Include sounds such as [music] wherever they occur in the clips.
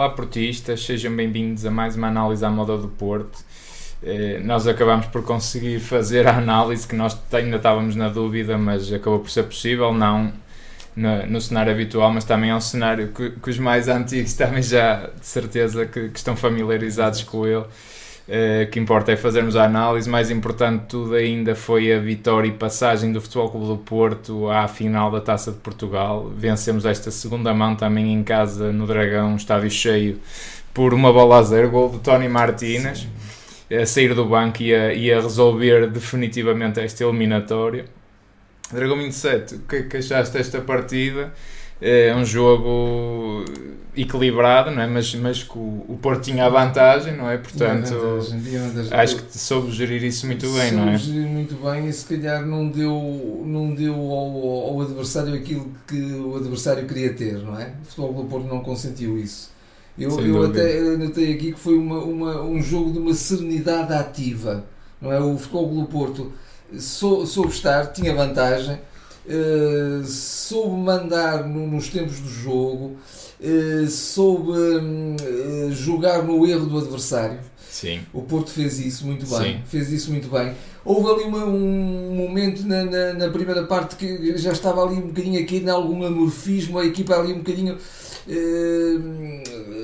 Olá portistas, sejam bem-vindos a mais uma análise à moda do Porto. Eh, nós acabamos por conseguir fazer a análise que nós ainda estávamos na dúvida, mas acabou por ser possível, não no, no cenário habitual, mas também é um cenário que, que os mais antigos [laughs] também já de certeza que, que estão familiarizados com ele. Uh, que importa é fazermos a análise. Mais importante de tudo ainda foi a vitória e passagem do Futebol Clube do Porto à final da Taça de Portugal. Vencemos esta segunda mão também em casa no Dragão, estádio cheio, por uma bola a zero, gol de Tony Martínez. A sair do banco e a, e a resolver definitivamente esta eliminatória. Dragão 27, o que é que achaste desta partida? É um jogo equilibrado, não é? mas, mas que o, o Porto tinha a vantagem, não é? Portanto, vantagem, acho que soube gerir isso muito bem, soube não é? gerir muito bem e se calhar não deu, não deu ao, ao adversário aquilo que o adversário queria ter, não é? O Futebol do Porto não consentiu isso. Eu, eu até notei aqui que foi uma, uma, um jogo de uma serenidade ativa, não é? O Futebol do Porto sou, soube estar, tinha vantagem, uh, soube mandar no, nos tempos do jogo, uh, soube uh, jogar no erro do adversário. Sim. O Porto fez isso muito bem. Sim. Fez isso muito bem. Houve ali uma, um momento na, na, na, primeira parte que já estava ali um bocadinho aqui em algum amorfismo, a equipa ali um bocadinho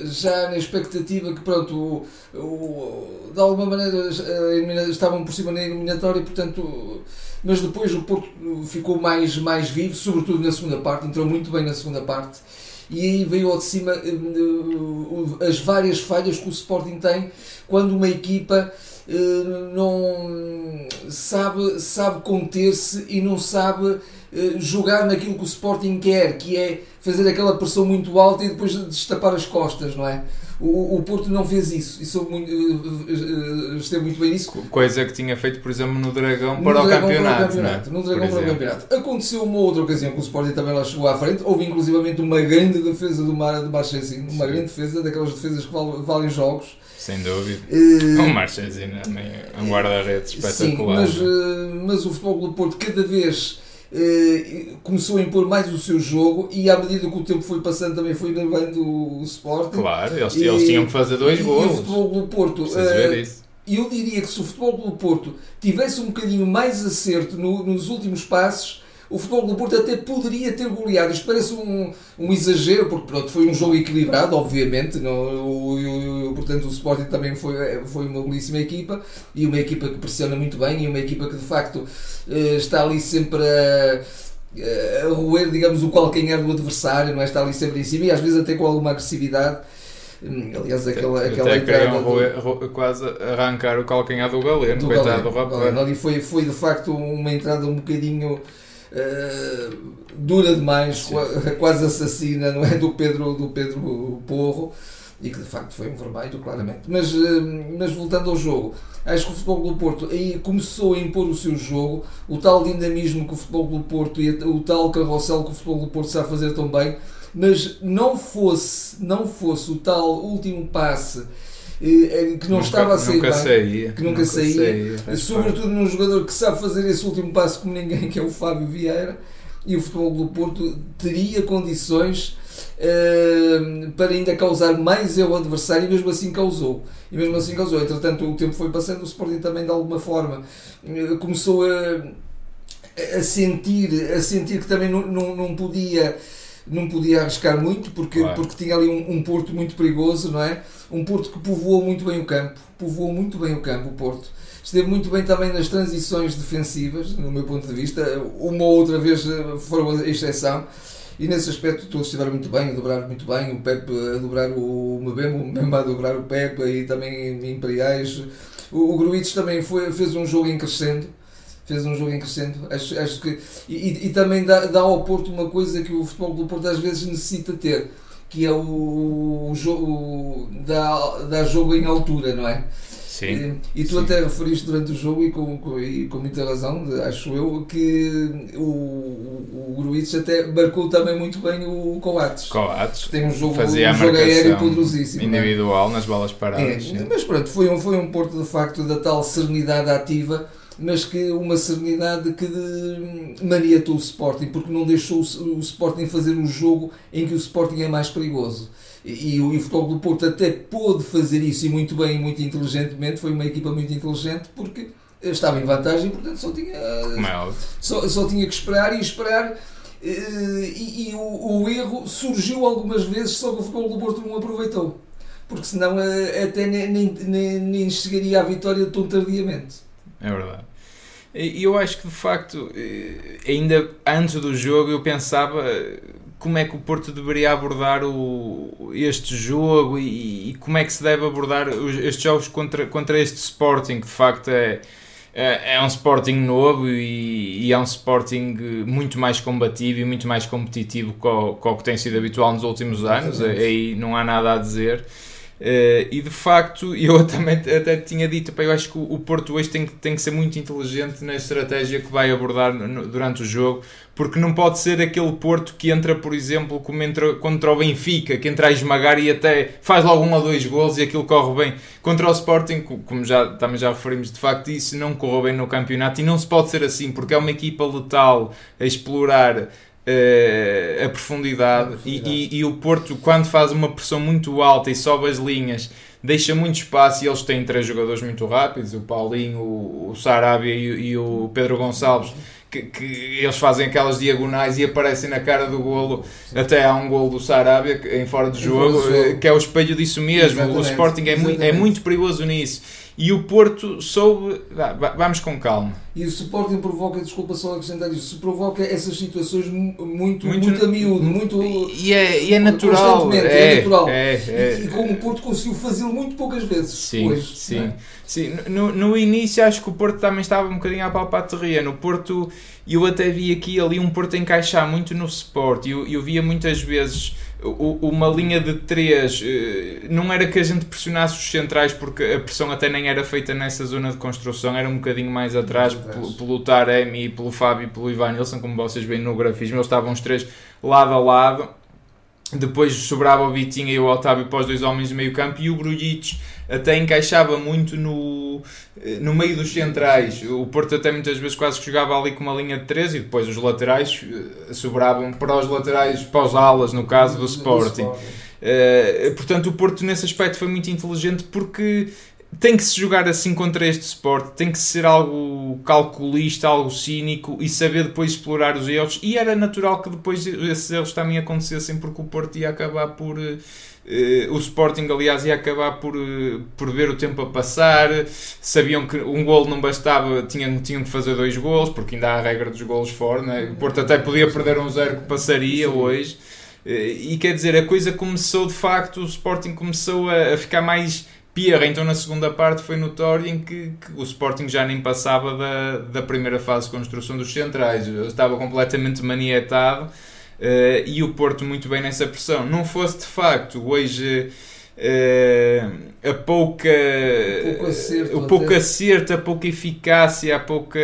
já na expectativa que pronto o, o, de alguma maneira estavam por cima na eliminatória portanto mas depois o Porto ficou mais, mais vivo, sobretudo na segunda parte, entrou muito bem na segunda parte e aí veio ao de cima as várias falhas que o Sporting tem quando uma equipa não sabe, sabe conter-se e não sabe jogar naquilo que o Sporting quer, que é fazer aquela pressão muito alta e depois destapar as costas, não é? O, o Porto não fez isso, isso muito, esteve muito bem nisso. Coisa que tinha feito, por exemplo, no Dragão para, no o, Dragão campeonato, para o campeonato. No Dragão para o campeonato. Aconteceu uma outra ocasião que o Sporting também lá chegou à frente, houve inclusivamente uma grande defesa do Mar de Marchesino, uma grande defesa, daquelas defesas que valem, valem jogos. Sem dúvida. Uh, um Marchesino, um guarda-redes espetacular. Sim, mas, mas o Futebol do Porto cada vez começou a impor mais o seu jogo e à medida que o tempo foi passando também foi levando o Sport. Claro, eles, e, eles tinham que fazer dois gols. E o Futebol do Porto. Uh, eu diria que se o Futebol do Porto tivesse um bocadinho mais acerto no, nos últimos passos, o futebol do Porto até poderia ter goleado. Isto parece um, um exagero, porque pronto, foi um jogo equilibrado, obviamente. Não, o, o, o, portanto, o Sporting também foi, foi uma belíssima equipa e uma equipa que pressiona muito bem e uma equipa que de facto eh, está ali sempre a a roer, digamos, o calcanhar do adversário, não é? Está ali sempre em cima e às vezes até com alguma agressividade. Hum, aliás, aquela, até, aquela até entrada. Do... quase arrancar o calcanhar do Galeno, do coitado do rapaz. Foi, foi de facto uma entrada um bocadinho eh, dura demais, [laughs] quase assassina, não é? Do Pedro, do Pedro Porro e que de facto foi um vermelho, claramente. Mas, uh, mas voltando ao jogo, acho que o Futebol do Porto aí começou a impor o seu jogo, o tal dinamismo que o Futebol do Porto e o tal carrossel que o Futebol do Porto sabe fazer tão bem, mas não fosse, não fosse o tal último passe que não nunca, estava a sair bem, saía, que nunca, nunca saía, saía sobretudo num jogador que sabe fazer esse último passo como ninguém, que é o Fábio Vieira, e o Futebol do Porto teria condições uh, para ainda causar mais erro ao adversário e mesmo assim causou. E mesmo assim causou. Entretanto, o tempo foi passando, o Sporting também de alguma forma uh, começou a, a sentir, a sentir que também não, não, não podia não podia arriscar muito porque, claro. porque tinha ali um, um, Porto muito perigoso, não é? Um Porto que povoou muito bem o campo, povoou muito bem o campo, o Porto. Esteve muito bem também nas transições defensivas, no meu ponto de vista. Uma ou outra vez eh, foram a exceção. E nesse aspecto todos estiveram muito bem, a dobrar muito bem, o Pepe a dobrar o Mbemba, o Mbemba a dobrar o Pepe e também Imperiais. O, o Gruites também foi, fez um jogo em crescendo fez um jogo em crescendo. Acho, acho que, e, e também dá, dá ao Porto uma coisa que o futebol do Porto às vezes necessita ter, que é o, o jogo, dá, dá jogo em altura, não é? Sim, e, e tu sim. até referiste durante o jogo e com, com, e com muita razão, acho eu, que o, o, o Gruitch até marcou também muito bem o Coates. Coates. Tem um jogo, Fazia um jogo aéreo poderosíssimo. É? Individual é? nas bolas paradas. É, mas pronto, foi um, foi um Porto de facto da tal serenidade ativa mas que uma serenidade que maniatou o Sporting, porque não deixou o, Sporting fazer um jogo em que o Sporting é mais perigoso. E, e, o, e o Futebol do Porto até pôde fazer isso e muito bem, muito inteligentemente, foi uma equipa muito inteligente, porque estava em vantagem, portanto só tinha, é só, só tinha que esperar e esperar. Eh, e, e o, o, erro surgiu algumas vezes, só que o Futebol do Porto não aproveitou, porque senão eh, até nem, nem, nem chegaria à vitória tão tardiamente. É verdade. E eu acho que de facto, eh, ainda antes do jogo, eu pensava como é que o Porto deveria abordar o, este jogo e, e como é que se deve abordar estes jogos contra, contra este Sporting, que de facto é, é, é um Sporting novo e, e, é um Sporting muito mais combativo e muito mais competitivo com o que tem sido habitual nos últimos anos. Aí não há nada a dizer. Uh, e de facto, [laughs] eu também até tinha dito, pá, eu acho que o Porto hoje tem que, tem que ser muito inteligente na estratégia que vai abordar no, durante o jogo, porque não pode ser aquele Porto que entra, por exemplo, como entra contra o Benfica, que entra a esmagar e até faz logo um ou dois gols e aquilo corre bem. Contra o Sporting, como já, também já referimos, de facto, isso não correu bem no campeonato e não se pode ser assim, porque é uma equipa letal a explorar a profundidade, a profundidade. E, e, e, o Porto, quando faz uma pressão muito alta e sobe as linhas, deixa muito espaço e eles têm três jogadores muito rápidos, o Paulinho, o, o Sarabia e, e o Pedro Gonçalves. Que, que, eles fazem aquelas diagonais e aparecem na cara do golo. Sim. Até há um golo do Sarabia em fora de jogo, jogo, que é o espelho disso mesmo. Exatamente. O Sporting é muito, é muito perigoso nisso e o Porto soube. Vamos com calma. E o Sporting provoca, desculpa só acrescentar isso, provoca essas situações muito, muito, muito a miúdo, muito. E é, e é natural. É, é, natural. É, é, e, e como o Porto conseguiu fazê-lo muito poucas vezes. Sim, depois, sim. É? sim. No, no início acho que o Porto também estava um bocadinho a palpar terreno. O Porto, eu até vi aqui ali um Porto encaixar muito no Sport. Eu, eu via muitas vezes uma linha de três eh, não era que a gente pressionasse os centrais porque a pressão até nem era feita nessa zona de construção, era um bocadinho mais atrás pelo, pelo Taremi, pelo Fábio e pelo Ivan Nilsson, como vocês veem no grafismo, eles estavam os três lado a lado depois sobrava o Vitinha e o Otávio para os dois homens de meio campo e o Grujic até encaixava muito no, eh, no meio dos centrais. O Porto até muitas vezes quase que jogava ali com uma linha de 13 e depois os laterais eh, sobravam para os laterais, para os alas, no caso do Sporting. Uh, portanto, o Porto nesse aspecto foi muito inteligente porque tem que se jogar assim contra este Sport, tem que ser algo calculista, algo cínico e saber depois explorar os erros. E era natural que depois esses erros também acontecessem, porque o Porto ia acabar por. Uh, o Sporting, aliás, ia acabar por, uh, por ver o tempo a passar. Sabiam que um gol não bastava, tinham, tinham que fazer dois gols, porque ainda há a regra dos golos fora. Né? O Porto até podia perder um zero que passaria Sim. hoje. Uh, e quer dizer, a coisa começou de facto, o Sporting começou a, a ficar mais Pierre, então na segunda parte foi notório em que, que, o Sporting já nem passava da, da primeira fase de construção dos centrais, Eu estava completamente manietado uh, e o Porto muito bem nessa pressão. Não fosse de facto hoje uh, a pouca, pouco acerto, o pouco acerto, a pouca eficácia, a pouca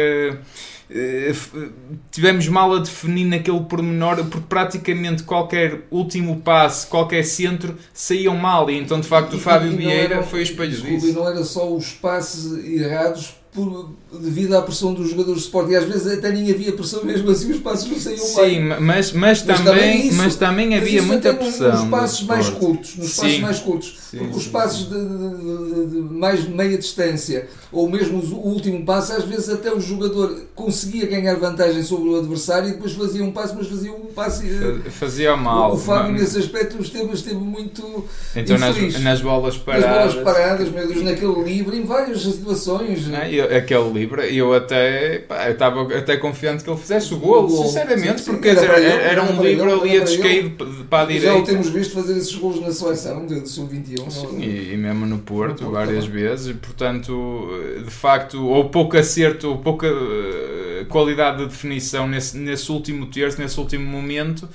tivemos mal a definir naquele pormenor, porque praticamente qualquer último passe, qualquer centro saíam mal, e então de facto o Fábio Vieira foi espelho disso. E não era só os passes errados por, devido à pressão dos jogadores de Sporting. E às vezes até nem havia pressão, mesmo assim os passos não saíam Sim, bem. Mas, mas, mas, também, isso, mas também havia muita pressão. Nos passos mais curtos, nos passos mais curtos. Sim, porque os passos de, de, de, de, mais meia distância, ou mesmo o último passo, às vezes até o jogador conseguia ganhar vantagem sobre o adversário e depois fazia um passo, mas fazia um passo. Fazia mal. O, o Fábio, nesse aspecto, esteve, esteve muito. Então, nas, nas, bolas paradas. Nas bolas paradas, meu Deus, naquele livre, em várias situações. Não, aquele livre, eu até pá, eu estava até confiante que ele fizesse o gol, sinceramente, sim, sim, porque era, dizer, era, era, um livre ali a descair para a direita. Já o temos visto fazer esses gols na seleção de sub-21. E, e, mesmo no Porto, no várias também. vezes, e, portanto, de facto, ou pouco acerto, ou pouca uh, qualidade de definição nesse, nesse último terço, nesse último momento.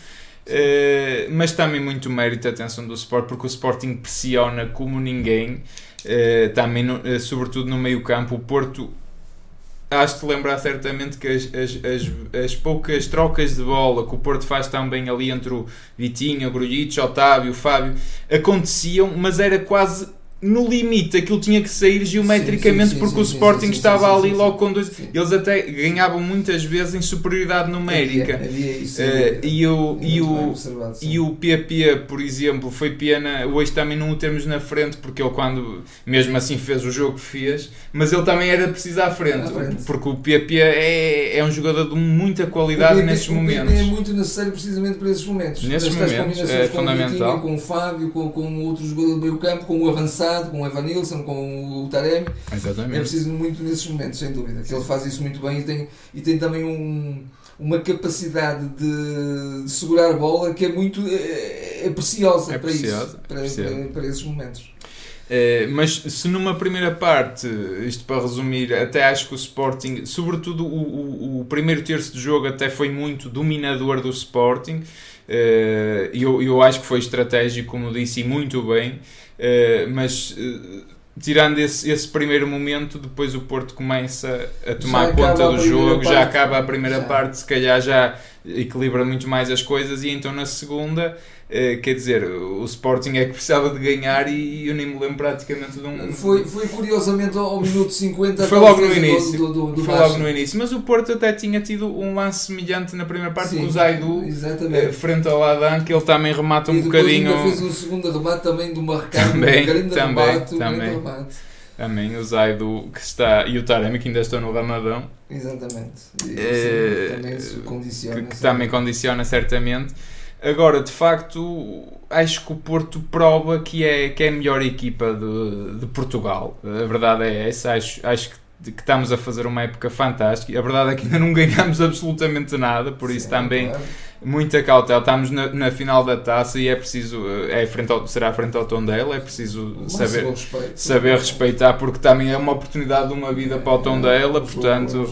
Uh, mas também muito mérito, atenção do Sport, porque o Sporting pressiona como ninguém. Uh, também, no, uh, sobretudo no meio campo, o Porto Acho-te lembrar certamente que as, as, as, as, poucas trocas de bola que o Porto faz também ali entre o Vitinho, o Grujic, o Otávio, o Fábio, aconteciam, mas era quase no limite aquilo tinha que sair geometricamente sim, sim, porque sim, o Sporting estava ali logo com dois. Eles até ganhavam muitas vezes em superioridade numérica. Havia, havia isso, uh, e, o, e, o, e o PP, por exemplo, foi pena. Hoje também não o temos na frente porque ele, quando mesmo assim fez o jogo que fez, mas ele também era preciso à frente, à frente. porque o PP é, é um jogador de muita qualidade PP, nesses momentos. é muito necessário precisamente para esses momentos. Nesses momentos é fundamental. Com o Fábio, com, com outro jogador do meio campo, com o avançado com o Evanilson, com o Taremi. Exatamente. É preciso muito nesses momentos, sem dúvida. Que ele faz isso muito bem e tem, e tem também um, uma capacidade de, de, segurar a bola que é muito é, é preciosa, é para preciosa, isso, para, para, para, esses momentos. É, mas se numa primeira parte, isto para resumir, até acho que o Sporting, sobretudo o, o, o primeiro terço de jogo, até foi muito dominador do Sporting. E eu, eu acho que foi estratégico, como disse, e muito bem. Uh, mas uh, tirando esse, esse primeiro momento, depois o Porto começa a tomar conta do jogo, parte, já acaba a primeira já. parte, se calhar já equilibra muito mais as coisas, e então na segunda Uh, quer dizer, o Sporting é que precisava de ganhar e eu nem me lembro praticamente de um. Foi, foi curiosamente ao minuto 50 Foi logo no início. Do, do, do foi logo no início. Mas o Porto até tinha tido um lance semelhante na primeira parte Sim, com o Zaidu uh, frente ao Ladan, que ele também remata um e bocadinho. Ainda fez um segundo remate também de uma recada, também, um grande também, remate, também. Um remate. Também o Zaidu que está e o Taremi que ainda estão no Ramadão. Exatamente. E, também isso condiciona. Que, que também condiciona certamente. Agora, de facto, acho que o Porto prova que é, que é a melhor equipa de, de Portugal. A verdade é essa. Acho, acho que, que estamos a fazer uma época fantástica. A verdade é que ainda não [laughs] ganhamos absolutamente nada, por isso Sim, também. Muita cautela. Estamos na, na, final da taça e é preciso, é frente ao, será frente ao Tondela, é preciso saber, respeito, saber respeitar, porque também é uma oportunidade de uma vida para o Tondela, portanto,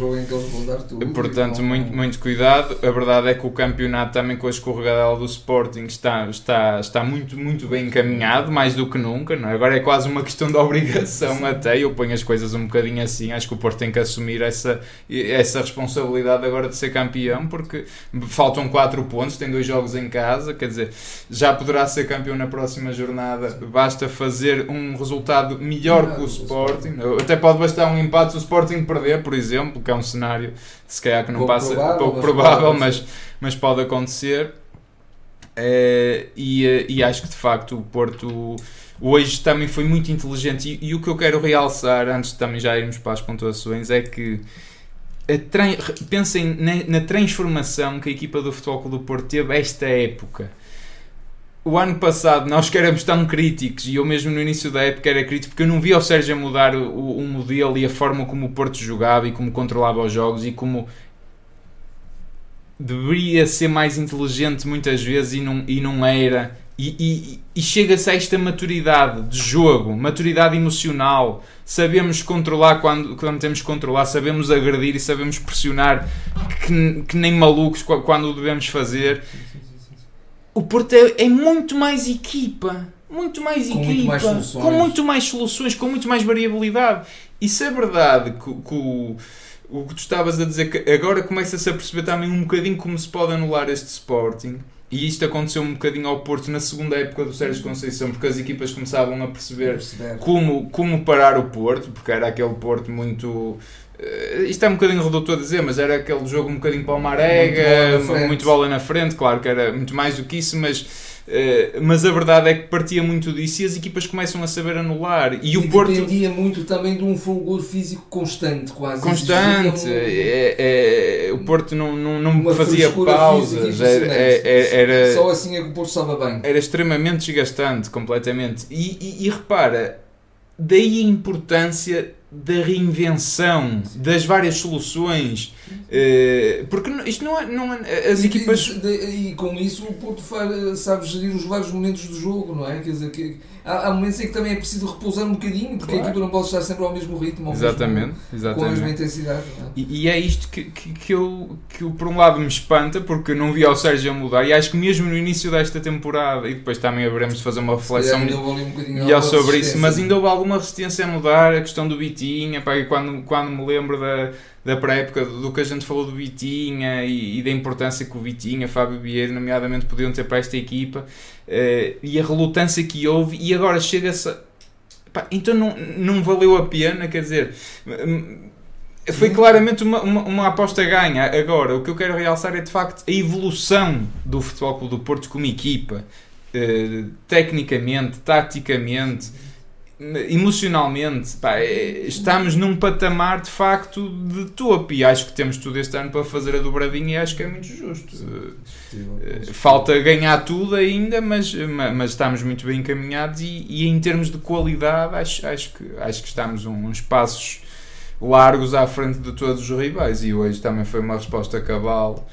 tudo, portanto muito, muito cuidado. A verdade é que o campeonato também com a escorregadela do Sporting está, está, está muito, muito bem encaminhado, mais do que nunca. Não é? Agora é quase uma questão de obrigação Sim. até, eu ponho as coisas um bocadinho assim, acho que o Porto tem que assumir essa, essa responsabilidade agora de ser campeão, porque faltam quatro 4 pontos, tem dois jogos em casa, quer dizer, já poderá ser campeão na próxima jornada. Basta fazer um resultado melhor que o Sporting. Até pode bastar um empate se o Sporting perder, por exemplo, que é um cenário se calhar que não pouco passa provável, pouco provável, mas, mas pode acontecer. É, e, e acho que de facto o Porto hoje também foi muito inteligente. E, e, o que eu quero realçar, antes de também já irmos para as pontuações, é que pensem na, transformação que a equipa do Futebol Clube do Porto teve esta época. O ano passado nós que éramos tão críticos, e eu mesmo no início da época era crítico, porque eu não via o Sérgio mudar o, o modelo e a forma como o Porto jogava e como controlava os jogos e como deveria ser mais inteligente muitas vezes e não, e não era e, e, e chega-se a esta maturidade de jogo, maturidade emocional. Sabemos controlar quando, quando temos que controlar, sabemos agredir e sabemos pressionar que, que nem malucos quando o devemos fazer. O Porto é, é muito mais equipa, muito mais com equipa, muito mais com muito mais soluções, com muito mais variabilidade. E se é verdade que, que o, o que tu estavas a dizer, que agora começa-se a perceber também um bocadinho como se pode anular este Sporting e isto aconteceu um bocadinho ao Porto na segunda época do Sérgio Conceição, porque as equipas começavam a perceber, como, como parar o Porto, porque era aquele Porto muito. Uh, isto é um bocadinho redutor a dizer, mas era aquele jogo um bocadinho para o muito bola, muito bola na frente, claro que era muito mais do que isso, mas Uh, mas a verdade é que partia muito disso e as equipas começam a saber anular. E, e o Porto. dependia muito também de um fulgor físico constante, quase. Constante. Um... É, é, o Porto não, não, não fazia pausas. Era, era, era, Só assim é que o Porto estava bem. Era extremamente desgastante, completamente. E, e, e repara, daí a importância da reinvenção, das várias soluções, uh, porque isto não é, não é, as equipas... E, e, com isso o Porto faz, sabe gerir os vários momentos do jogo, não é? Quer dizer, que há, há momentos em que também é preciso repousar um bocadinho, porque claro. a equipa não pode estar sempre ao mesmo ritmo, ao exatamente, mesmo, exatamente. com a mesma intensidade. É? E, e, é isto que, que, que, eu, que eu, por um lado, me espanta, porque não vi ao Sérgio a mudar, e acho que mesmo no início desta temporada, e depois também haveremos de fazer uma reflexão melhor sobre isso, mas ainda houve alguma resistência a mudar, a questão do Bitinha, pá, quando, quando me lembro da da pré-época do que a gente falou do Vitinha e, e, da importância que o Vitinha, Fábio Vieira, nomeadamente, podiam ter para esta equipa uh, e a relutância que houve, e agora chega-se então não, não valeu a pena, quer dizer, foi claramente uma, uma, uma, aposta ganha. Agora, o que eu quero realçar é de facto a evolução do Futebol Clube do Porto como equipa, eh, tecnicamente, taticamente, emocionalmente. Pá, é, estamos num patamar de facto de top e acho que temos tudo este ano para fazer a dobradinha e acho que é muito justo. Eh, falta ganhar tudo ainda, mas, mas estamos muito bem encaminhados e, e em termos de qualidade acho, acho, que, acho que estamos uns passos largos à frente de todos os rivais e hoje também foi uma resposta cabal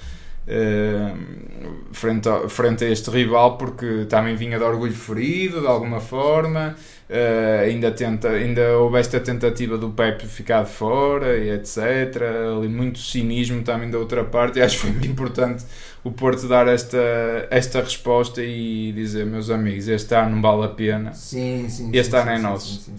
uh, frente, a, frente a este rival porque também vinha de orgulho ferido de alguma forma uh, ainda, tenta, ainda houve esta tentativa do Pepe ficar de fora e etc ali muito cinismo também da outra parte e acho que foi muito importante o Porto dar esta, esta resposta e dizer meus amigos, este ano não vale a pena sim, sim, este sim, ano sim, é nosso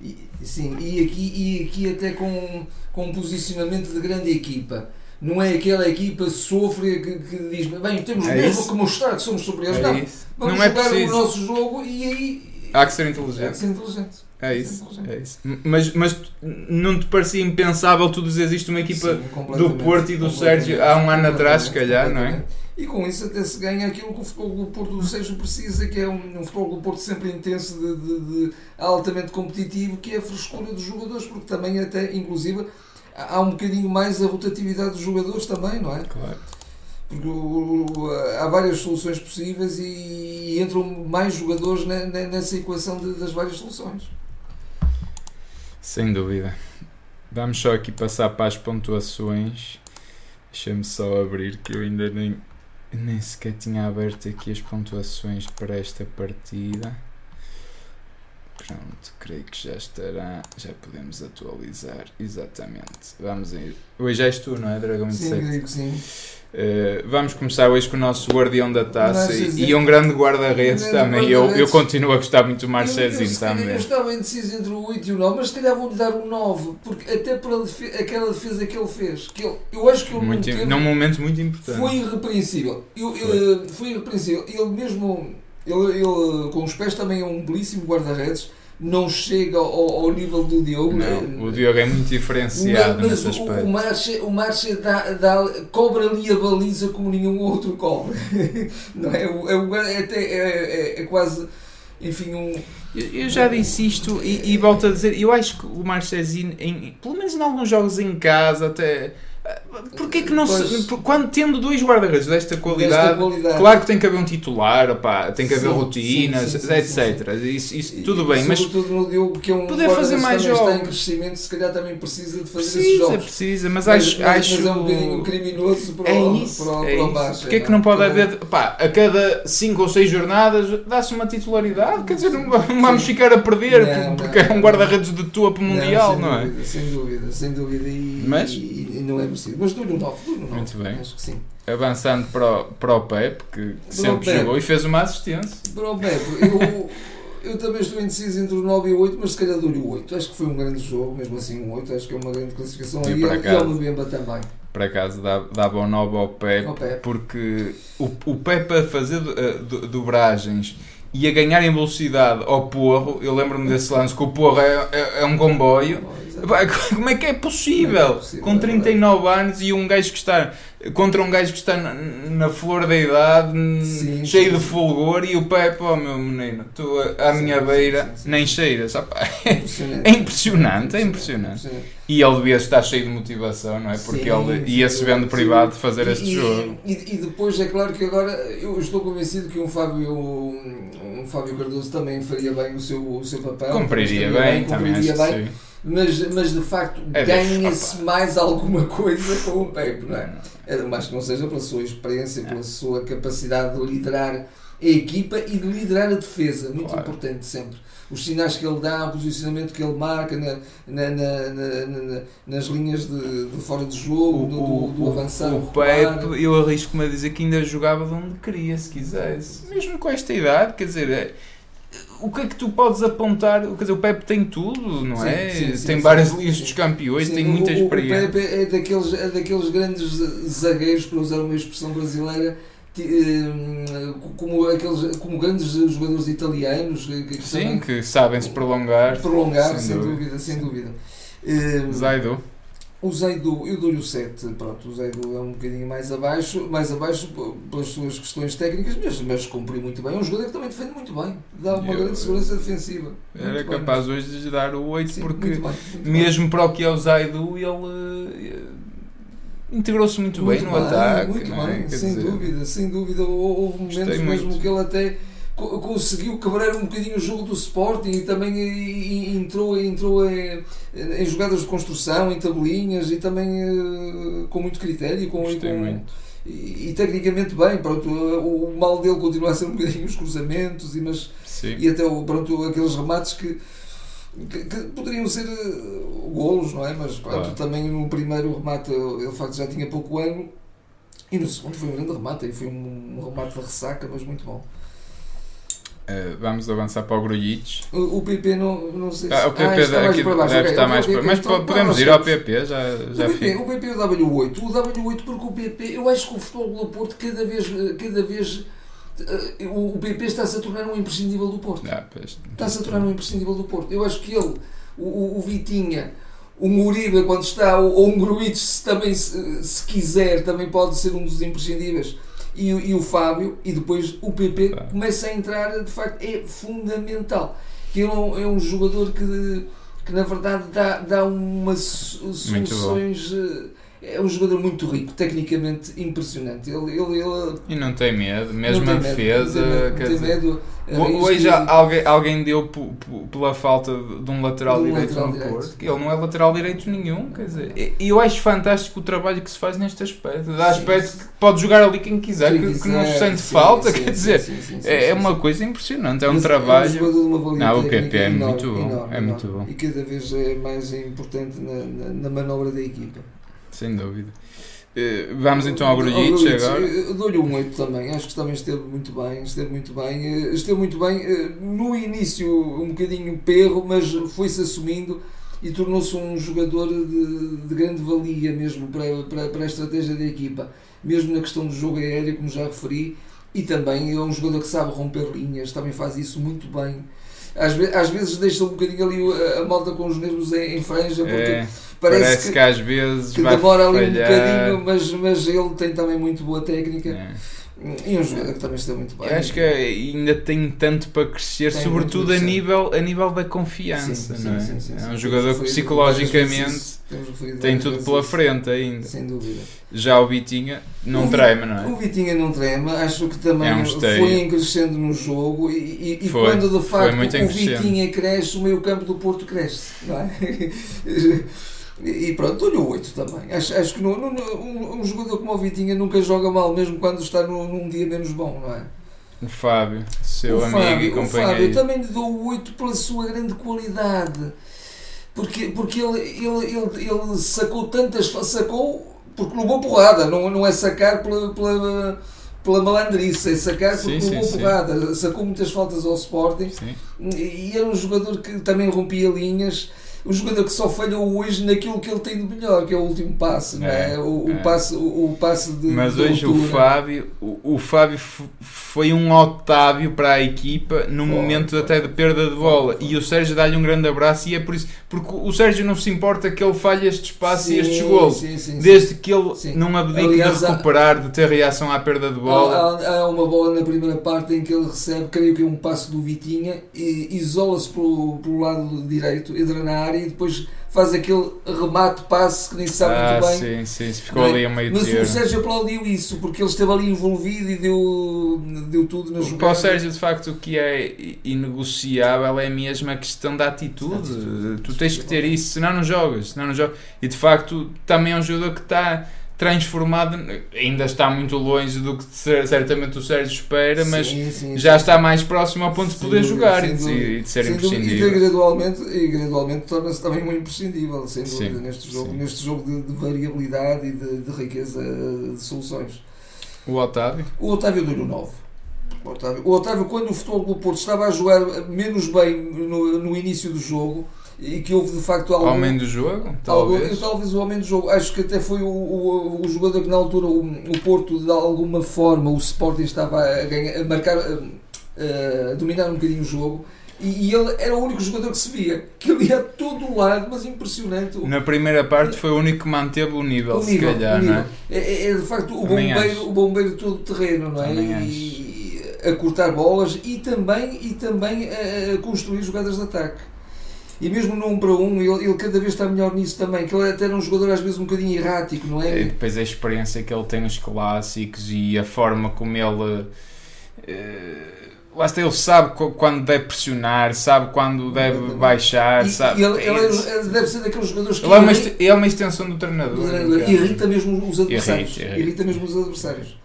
e, sim, e aqui, e aqui até com, com um posicionamento de grande equipa. Não é aquela equipa sofre que, que diz bem, temos É mesmo isso. que mostrar que somos superiores. É não, isso. vamos Não é jogar preciso. o nosso jogo e aí há que ser é que inteligente ser inteligente. É isso, é isso. Mas, mas não te parecia impensável tu dizeres isto uma equipa Sim, do Porto e do Sérgio há um ano atrás, se calhar, não é? E com isso até se ganha aquilo que o futebol do Porto do Sérgio precisa, que é um, um futebol do Porto sempre intenso, de, de- de altamente competitivo, que é a frescura dos jogadores, porque também até, inclusive, há um bocadinho mais a rotatividade dos jogadores também, não é? Claro. Porque o- o- há várias soluções possíveis e, entram mais jogadores ne- ne- nessa equação de- das várias soluções. Sem dúvida. Vamos só aqui passar para as pontuações. Deixa-me só abrir que eu ainda nem, nem sequer tinha aberto aqui as pontuações para esta partida. Pronto, creio que já estará. Já podemos atualizar. Exatamente. Vamos ir. Hoje és tu, não é, Dragão Sim, 27? creio que sim. Uh, vamos começar hoje com o nosso guardião da taça e, e um grande guarda-redes Um também. Eu, eu guarda-redes. continuo a gostar muito do Eu, eu, se calhar, eu também. estava indeciso entre o 8 e o 9, mas se calhar vou-lhe dar o 9, porque até pela defe- aquela defesa que ele fez, que ele, eu acho que ele Muito, não teve, num momento muito importante. foi irrepreensível. Eu, Foi. eh, foi irrepreensível. Ele mesmo, ele, ele com os pés também é um belíssimo guarda-redes, não chega ao, ao nível do Diogo. né? Não, o Diogo é muito diferenciado mas nesse o, aspecto. o Marcha, o Marcha dá, dá, cobra ali a baliza como nenhum outro cobra. [laughs] não é? É, é, até, é, é, é quase, enfim, um. Eu, eu já disse isto e, e volto a dizer, eu acho que o Marchezinho, em, pelo menos em alguns jogos em casa, até. Porquê que não se. Quando tendo dois guarda-redes desta qualidade, desta qualidade. claro que tem que haver um titular, opá, tem que haver Sim, rotinas, sim, sim, etc. Isso, isso tudo e bem, mas Sobretudo no Diogo, é um poder fazer mais também está em jogos. crescimento, se calhar também precisa de fazer esses precisa, jogos. precisa, mas, Mas, acho. mas- acho é um bocadinho criminoso para É isso, para o, é para o isso. Marcha, Porquê é que não pode Para- haver, pá, a cada 5 ou 6 jornadas dá-se uma titularidade? Quer dizer, não vamos ficar a perder Não, porque não, é um guarda-redes de topo Não, mundial, sem não, é? dúvida, Sem dúvida, sem dúvida. E, Mas- e não é preciso. Mas dou-lhe um 9, dou-lhe um 9. Muito bem. Acho que sim. Avançando para o, para o Pep, que, que sempre Pepe. jogou e fez uma assistência. Para o Pepe, eu, eu também estou indeciso entre o 9 e o 8, mas se calhar dou-lhe o 8. Acho que foi um grande jogo, mesmo assim um 8. Acho que é uma grande classificação. E E, ele- e acaso? ao Mbemba também. Por acaso dava o 9 ao Pep, Ao Pepe. porque o, o Pep a fazer do- eh, do- dobragens e a ganhar em velocidade ao Porro, eu lembro-me desse lance que o Porro é, é, é um comboio. [laughs] Como é que é possível? É é possível, Com é 39 anos e um gajo que está contra um gajo que está na, na flor da idade, Sim, cheio sim, de sim. fulgor, e o Pepe, oh meu menino, tu à minha beira nem cheiras. Pá, Impressionante. É impressionante, é impressionante. E ele devia estar cheio de motivação, não é? Porque ele ia se vendo privado de fazer E- este e, jogo. E, e depois é claro que agora eu estou convencido que um Fábio, um Fábio Cardoso também faria bem o seu, o seu papel. Cumpriria estaria bem, também acho cumpriria bem, sim. Mas, mas de facto É ganha-se mais alguma coisa com o Pepe, não é? É, mais que não seja pela sua experiência, pela sua capacidade de liderar a equipa e de liderar a defesa, muito Claro. importante sempre. Os sinais que ele dá, o posicionamento que ele marca na, na- na- na- na- nas linhas de, de fora de jogo, do, do, do avançar, o recuar. Pepe, eu arrisco-me a dizer que ainda jogava de onde queria, se quisesse. Mesmo com esta idade, quer dizer, é- o que é que tu podes apontar? Quer dizer, o Pepe tem tudo, não Sim, é? sim, sim, tem várias ligas sim. dos campeões, tem o- muita o- experiência. O Pepe é daqueles, é daqueles grandes zagueiros, para usar uma expressão brasileira, eh, como, aqueles, como grandes jogadores italianos que, Sim, que sabem se prolongar. Prolongar, sem, sem dúvida, dúvida, sem dúvida. Zaidu. O Zaidu, eu dou-lhe o 7, pronto, o Zaidu é um bocadinho mais abaixo, mais abaixo pelas suas questões técnicas, mas, mas cumpriu muito bem. É um jogador que também defende muito bem, dá uma eu, grande segurança defensiva. Era capaz bem, hoje de dar o 8, Sim, porque muito bem, muito mesmo bem. para o que é o Zaidu, ele eh, integrou-se muito, muito, bem no ataque. Muito é? bem, sem dizer, dúvida, sem dúvida. Houve momentos mesmo muito. que ele até conseguiu quebrar um bocadinho o jogo do Sporting e também entrou, entrou em, em jogadas de construção, em tabelinhas e também eh, com muito critério com, com. E, e, tecnicamente bem, pronto, o, o, mal dele continua a ser um bocadinho os cruzamentos e, mas, e até pronto, aqueles remates que, que, que poderiam ser uh, golos, não é? Mas pronto, claro. também no primeiro remate ele de facto já tinha pouco ano e no segundo foi um grande remate, e foi um, um remate de ressaca, mas muito bom. Uh, vamos avançar para o Grujic. O, o PP não, não sei se... Ah, o PP ah, está aqui, mais deve estar mais para Mas então, podemos ir ao PP, já, já o PP, o PP e o W8. O W8 porque o PP, eu acho que o futebol do Porto cada vez, cada vez uh, o PP está-se a tornar um imprescindível do Porto. Ah, está-se a tornar um imprescindível do Porto. Eu acho que ele, o, o Vitinha, o Muriba quando está, ou um Grujic se também se, se quiser, também pode ser um dos imprescindíveis e, e o Fábio, e depois o PP começa a entrar, de facto, é fundamental. Que ele é um, é um jogador que, que na verdade dá, dá umas soluções é um jogador muito rico, tecnicamente impressionante. Ele, ele, ele e não tem medo, mesmo a defesa. Hoje alguém, alguém deu pela falta de um lateral um direito lateral no Porto, que ele não é lateral direito nenhum. Quer dizer, e eu acho fantástico o trabalho que se faz neste aspecto. Dá aspecto sim. que pode jogar ali quem quiser, quem que, quiser, que, não se sente sim, falta. Sim, quer dizer, é, é uma coisa impressionante. É um Mas trabalho. É um não, o PP é enorme, muito bom. Enorme, é muito bom. E cada vez é mais importante na, na, na manobra da equipa. Sem dúvida. Uh, vamos então ao Grujic agora. Dou-lhe um 8 também, acho que também esteve muito bem, esteve muito bem, uh, esteve muito bem, uh, no início um bocadinho perro, mas foi-se assumindo e tornou-se um jogador de, de, grande valia mesmo para, para, para a estratégia da equipa, mesmo na questão do jogo aéreo, como já referi, e também é um jogador que sabe romper linhas, também faz isso muito bem. Às, às vezes deixa um bocadinho ali a, a malta com os nervos em, em franja, porque... É parece, parece que, que, às vezes que demora ali falhar. um bocadinho, mas, mas ele tem também muito boa técnica. É. E um jogador que também está muito bem. Eu acho que ainda tem tanto para crescer, tem sobretudo a nível, a nível da confiança. Sim, não é? Sim, sim, é um jogador que psicologicamente tem tudo pela frente ainda. Sem dúvida. Já o Vitinha não o treme, não é? O Vitinha não treme, acho que também é um foi crescendo no jogo e, e, e foi, quando de facto o Vitinha cresce, o meio campo do Porto cresce. Não é? [laughs] E pronto, dou-lhe o 8 também. Acho, acho que no, no, um, um, jogador como o Vitinha nunca joga mal, mesmo quando está num, num dia menos bom, não é? O Fábio, seu o amigo Fábio, e companheiro. O Fábio, eu também lhe dou o 8 pela sua grande qualidade. Porque, porque ele, ele, ele, ele sacou tantas. sacou porque levou porrada, não, não é sacar pela, pela, pela malandrice, é sacar porque sim, levou sim, porrada. Sim. Sacou muitas faltas ao Sporting e era um jogador que também rompia linhas o jogador que só falhou hoje naquilo que ele tem de melhor, que é o último passe, é, é? O, é. o, passe, o, o passe de. Mas de hoje o Fábio, o, o, Fábio foi um Otávio para a equipa no foi, momento foi, até de perda de bola foi, e o Sérgio dá-lhe um grande abraço e é por isso, porque o Sérgio não se importa que ele falhe estes passos e estes gols, desde que ele sim. não abdique Aliás, de recuperar, de ter reação à perda de bola. Há, há, uma bola na primeira parte em que ele recebe, creio que é um passo do Vitinha e isola-se pelo, pelo lado direito, entra na área e depois faz aquele remate, passe que nem se sabe ah, muito bem. Sim, sim, ficou é? ali a meio Mas o Sérgio aplaudiu isso porque ele esteve ali envolvido e deu, deu tudo na jogada. Para o Sérgio, de facto, o que é inegociável é mesmo a questão da atitude. atitude. Tu tens que ter isso, senão não jogas. Senão não jogas. E de facto, também é um jogador que está transformado, ainda está muito longe do que certamente o Sérgio espera, mas sim, sim, já sim. está mais próximo ao ponto de poder dúvida, jogar e de, e de, ser imprescindível. E gradualmente, e gradualmente torna-se também um imprescindível, sem dúvida, neste jogo, neste jogo de, de variabilidade e de, de, riqueza de soluções. O Otávio? O Otávio deu-lhe o 9. O Otávio, quando o Futebol do Porto estava a jogar menos bem no, no início do jogo, e que houve de facto algum. Homem do jogo? Talvez. Algum, talvez o homem do jogo. Acho que até foi o, o, o jogador que na altura o, o, Porto, de alguma forma, o Sporting estava a, ganhar, a marcar, a, a dominar um bocadinho o jogo. E, e, ele era o único jogador que se via, que ele ia a todo lado, mas impressionante. Na primeira parte foi o único que manteve o nível, o nível se calhar, nível. não é? É, é? é, de facto o bombeiro, o bombeiro de todo o terreno, não é? E, a cortar bolas e também, e também a, a construir jogadas de ataque e mesmo no 1 para 1 ele, ele, cada vez está melhor nisso também, que ele até era um jogador às vezes um bocadinho errático, não é? E depois a experiência que ele tem nos clássicos e a forma como ele uh, lá está, ele sabe quando deve pressionar, sabe quando deve baixar, e, sabe. E ele, ele, é, deve ser daqueles jogadores que ele é uma, é uma extensão do treinador. Irrita mesmo os adversários. Irrita, irrita. irrita mesmo os adversários.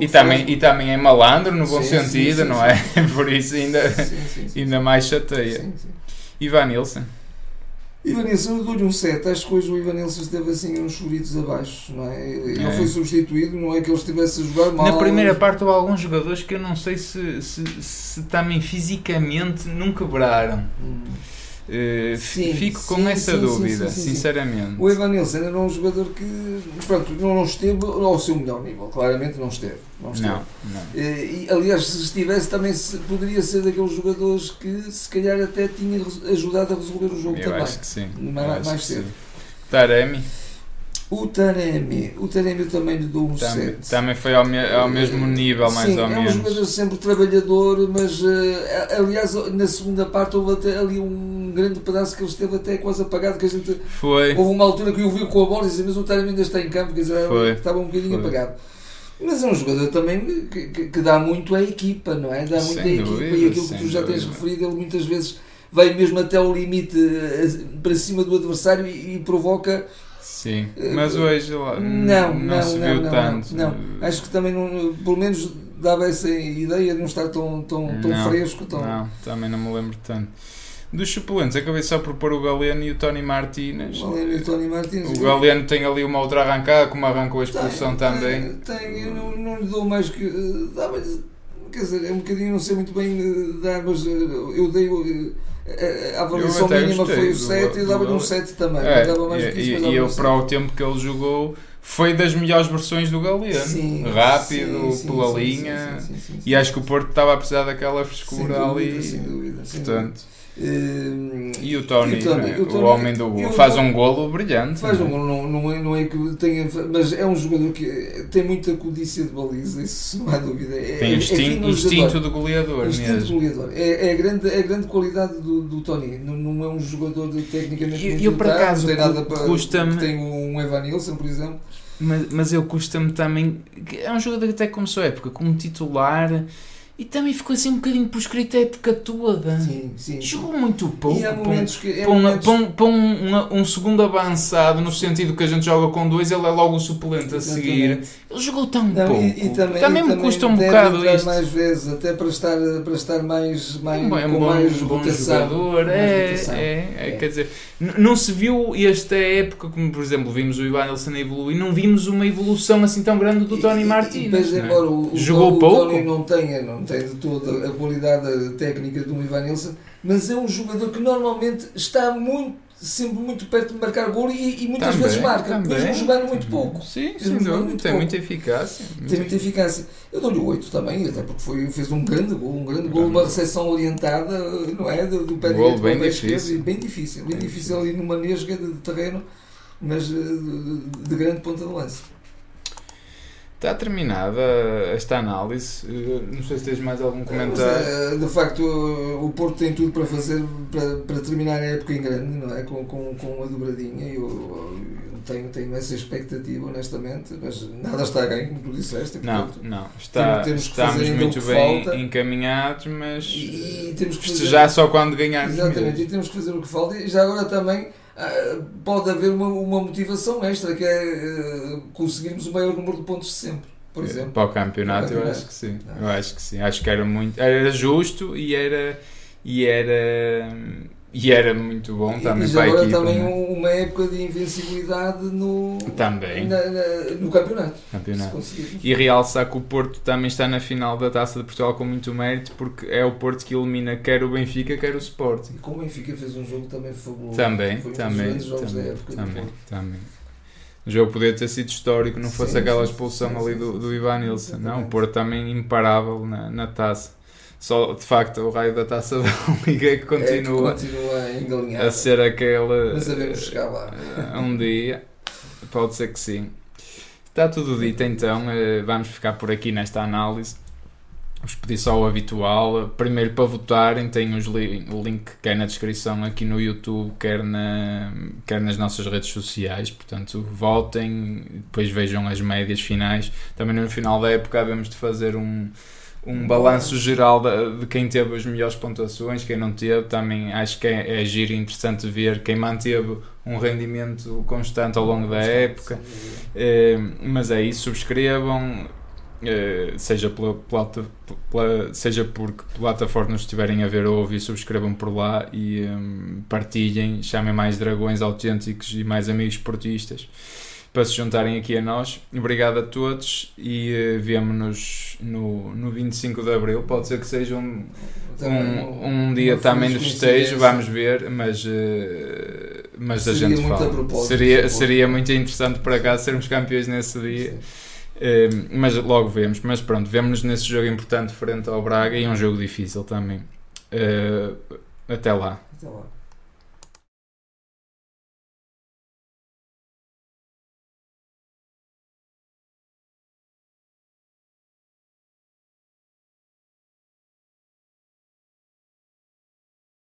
E também, e também é malandro no bom sim, sentido, sim, sim, não é? [laughs] Por isso ainda, ainda mais chateia. Ivan Nilsson. Ivan Nilsson, eu dou-lhe um 7. Acho que hoje o Ivan Nilsson esteve assim uns churitos abaixo, não é? Ele é. foi substituído, não é que ele estivesse a jogar mal. Na primeira parte houve alguns jogadores que eu não sei se, se, se também fisicamente não quebraram. Hum. Uh, sim, fico com sim, essa sim, dúvida, sinceramente. O Evan Nilsson era um jogador que pronto, não esteve ao seu melhor nível, claramente não esteve. Não, esteve. não, não. Eh, e, aliás, se estivesse, também se, poderia ser daqueles jogadores que se calhar até tinha ajudado a resolver o jogo Eu também. Acho que sim. Mais, mais cedo. Taremi. O Taremi, o Taremi também lhe dou um também, 7. Também foi ao, me, ao mesmo nível, mais Sim, ou menos. É um jogador sempre trabalhador, mas uh, aliás, na segunda parte houve até ali um grande pedaço que ele esteve até quase apagado. Que a gente, foi. Houve uma altura que eu vi com a bola e disse, mas o Taremi ainda está em campo, quer dizer, foi. estava um bocadinho foi. apagado. Mas é um jogador também que, que, que, dá muito à equipa, não é? Dá muito sem à dúvida, equipa e aquilo que tu já dúvida. tens referido, ele muitas vezes vai mesmo até ao limite eh, para cima do adversário e, e provoca Sim, mas hoje lá, não, não, não, se viu não, tanto. Não, acho que também, não, pelo menos, dava essa ideia de não estar tão, tão, tão não, fresco. Tão... Não, também não me lembro tanto. Dos suplentes, acabei só por pôr o Galeno e o Tony Martínez. O Galeno e o Tony Martínez. O Galeno tem ali uma outra arrancada, como arrancou a expulsão tem, também. Tem, tem, eu não, não lhe dou mais que. Dava quer dizer, é um bocadinho, não sei muito bem eh, dar, mas eh, eu dei a avaliação mínima foi o 7 e dava-lhe um 7 também. É, dava mais e, isso, e, eu, para o tempo que ele jogou, foi das melhores versões do Galeno. Sim, Rápido, sim, pela sim, linha. e acho que o Porto estava a precisar daquela frescura sem dúvida, ali. Sem dúvida, portanto. Uh, e o Tony, o, Tony, né? o, Tony, o homem do gol, faz um golo brilhante. Faz um golo, não, não, é, não é que tenha. Mas é um jogador que tem muita codícia de baliza, isso não há dúvida. É, tem é, instinto, é instinto de goleador. Instinto mesmo. de goleador. É, é, a grande, é a grande qualidade do, do Tony. Não, não é um jogador de, tecnicamente muito eu, por acaso, tem nada para. Custa-me. Tem um Evan Nilsson, por exemplo. Mas, mas eu custa-me também. É um jogador que até começou a época como titular e também ficou assim um bocadinho por escrito a época toda. Sim, sim. Jogou muito pouco. E há momentos que. Para, momentos... um, para um, segundo avançado, no sentido que a gente joga com dois, ele é logo o suplente a seguir. Ele jogou tão não, pouco. E, e também, também me custa um bocado isto. mais vezes, até para estar, para estar mais, mais, bom, é um com bom, mais bom rotação. jogador. É. É, é, é, quer dizer, não se viu esta época, como por exemplo vimos o Ivan Nelson evoluir, não vimos uma evolução assim tão grande do Tony Martins. É? embora o, Jogou o, pouco. O Tony não tenha, não tem de toda a qualidade técnica do Ivan Nilsson, mas é um jogador que normalmente está muito sempre muito perto de marcar gol e, e muitas também, vezes marca, também. mesmo jogando muito pouco. Sim, sim muito tem pouco. muita eficácia. Tem muita eficácia. Eu dou-lhe o 8 também, até porque foi, fez um grande gol, um grande gol, uma recepção orientada, não é? Do, do pé direito para o pé esquerdo, bem difícil, bem, bem difícil ali numa nesga de terreno, mas eh, de, de grande ponta de lança. Está terminada esta análise. Não sei se tens mais algum comentário. Mas, de facto, o Porto tem tudo para fazer para, para terminar a época em grande, não é? Com, com, com a dobradinha. Eu, eu tenho, tenho essa expectativa, honestamente, mas nada está a ganho, como tu disseste. Portanto, não, não. Está, temos estamos muito bem falta, encaminhados, mas e, e temos que festejar fazer, só quando ganharmos. Exatamente, mesmo. e temos que fazer o que falta. E já agora também pode haver uma, uma motivação extra, que é uh, conseguirmos o maior número de pontos de sempre. Por exemplo. Para o campeonato, para o campeonato. eu acho que sim. Eu acho que sim. Acho que era muito. Era justo e era. E era e era muito bom também e para a equipa. também né? uma época de invencibilidade no, Também. na- na- no campeonato. Campeonato. E realçar que o Porto também está na final da Taça de Portugal com muito mérito, porque é o Porto que elimina quer o Benfica, quer o Sporting. E como o Benfica fez um jogo também fabuloso. Também, Foi um dos também, jogos também, da época do também, também. O jogo podia ter sido histórico, não fosse Sim, aquela expulsão sim, ali sim, do, sim, do sim. Ivan Nilsson. Não, o. Porto também imparável na, na taça. Só, de facto, o raio da taça [laughs] da Liga é que continua É que continua a ser aquela. Mas sabemos chegar lá. eh, um dia. Pode ser que sim. Está tudo dito então, eh, vamos ficar por aqui nesta análise. Vos pedi só o habitual. Primeiro para votarem, tem os li- o link quer na descrição aqui no YouTube, quer, na, quer nas nossas redes sociais. Portanto, votem, depois vejam as médias finais. Também no final da época havemos de fazer um, um balanço geral da- de quem teve as melhores pontuações, quem não teve. Também acho que é, é giro e interessante ver quem manteve um rendimento constante ao longo da época. Eh, mas é isso, subscrevam, eh, seja, pela, plata- pela- seja porque plataformas estiverem a ver ou ouvir, subscrevam por lá e hum, partilhem, chamem mais dragões autênticos e mais amigos esportistas para se juntarem aqui a nós. Obrigado a todos e eh, vemo-nos no, no 25 de Abril. Pode ser que seja um, um, um dia também de festejo, vamos ver, mas, eh, mas a Seria gente a fala. propósito, Seria, seria muito interessante para cá sermos campeões nesse dia. Eh, mas logo vemos. Mas pronto, vemos-nos nesse jogo importante frente ao Braga e é um jogo difícil também. Eh, até lá. Até lá.